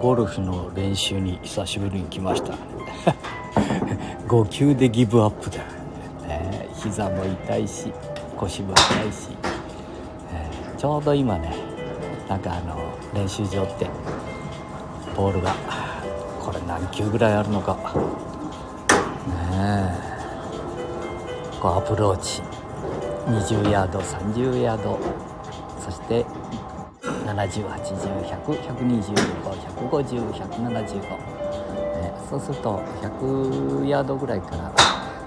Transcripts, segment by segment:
ゴルフの練習に久しぶりに来ました。5球でギブアップだ、ね、膝も痛いし腰も痛いし、えー、ちょうど今ねなんかあの練習場ってボールがこれ何球ぐらいあるのか。ねえこうアプローチ。20ヤード30ヤード。そして7080100125125150175、ね、そうすると100ヤードぐらいから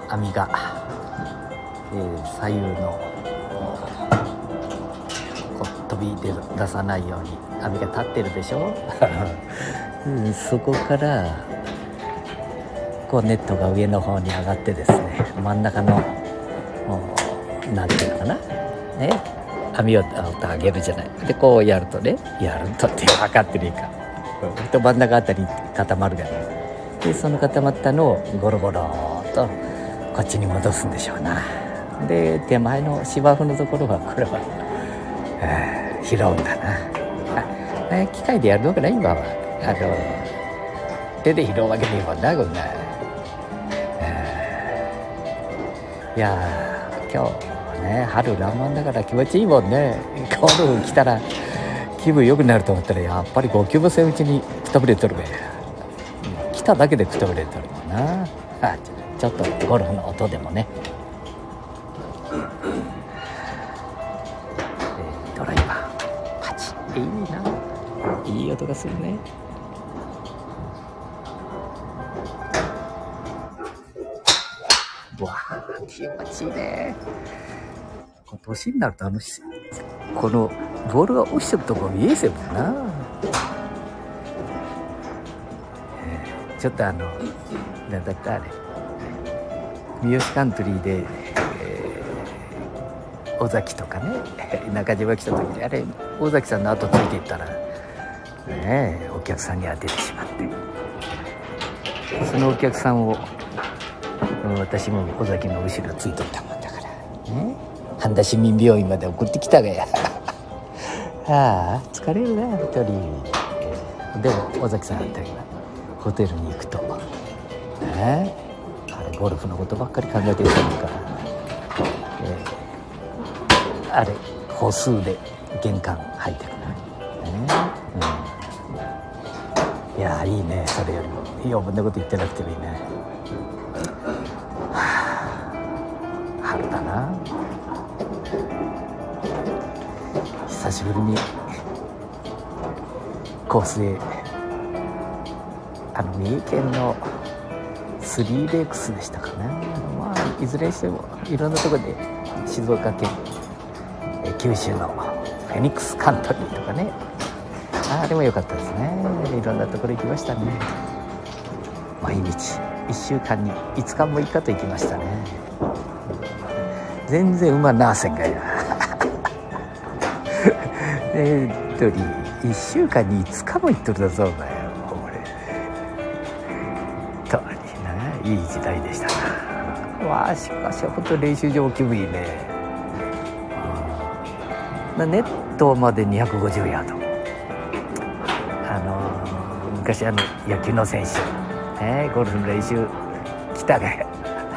網が、えー、左右の飛び出出さないように網が立ってるでしょ、うん、そこからこうネットが上の方に上がってですね真ん中の何ていうのかな？ね網を上げるじゃない。でこうやるとね。やるとって分かってねえか。と真ん中あたり固まるがね。でその固まったのをゴロゴロとこっちに戻すんでしょうな。で手前の芝生のところはこれは、えー、拾うんだな。あ機械でやるのかな今はあの手で拾うわけねえもんなこんな、えー、いや今日ね春らんまんだから気持ちいいもんね。ゴルフ来たら気分良くなると思ったらやっぱりゴキブセうちにくたぶれとるべ。来ただけでくたぶれとるもんな。あちょっとゴルフの音でもね、ドライバー。パチいいな。いい音がするね。わあ気持ちいいね。年になるとあのこのボールが落ちてるとこ見えせもんな、えー、ちょっとあの何だったあれ。三好カントリーで、えー、尾崎とかね 中島来た時にあれ尾崎さんの後ついていったらねお客さんに当ててしまって。そのお客さんを私も尾崎の後ろついとったもんだから。ね半田市民病院まで送ってきたがや。ああ疲れるな一人。でも尾崎さんあったりはホテルに行くと。ねあれゴルフのことばっかり考えていたのか、えー、あれ歩数で玄関入ってくるね、うん、いやいいねそれよりも。余分なこと言ってなくてもいいね。春だな。久しぶりに。コースへ。あの三重県のスリーレークスでしたかね。まあいずれにしてもいろんなとこで静岡県。え九州のフェニックスカントリーとかね。あれも良かったですね。いろんなところ行きましたね。毎日。1週間に5日も6日と行きましたね。全然馬なあせんがや。えー、っとり1週間に5日も行っとるだぞお前俺。とにないい時代でしたな。わあしかし本当練習場気分いいね、うん、ネットまで250ヤード。あのー、昔あの野球の選手、ね、ゴルフの練習来たが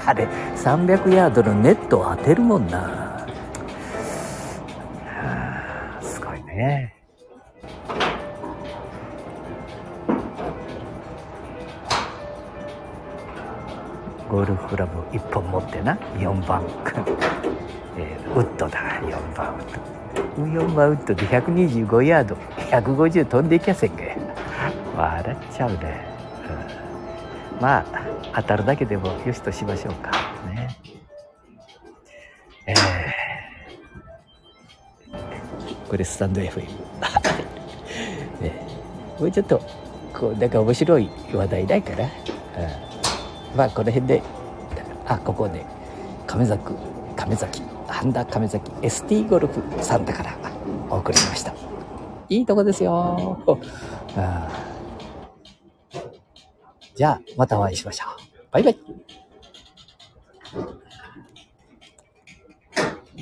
あれ300ヤードのネットを当てるもんな。あすごいね。ゴルフクラブ1本持ってな。4番、えー、ウッドだ。4番ウッド。4番ウッドで125ヤード。150飛んでいきゃせんが笑っちゃうね、うん、まあ当たるだけでもよしとしましょうか。ね。えー。これスタンド FM ね、もうちょっとこうなんか面白い話題ないかな、うん、まあこの辺であここで亀崎亀崎半田亀崎 ST ゴルフさんだからお送りしました。いいとこですよ。ああじゃあまたお会いしましょう。バイバイ。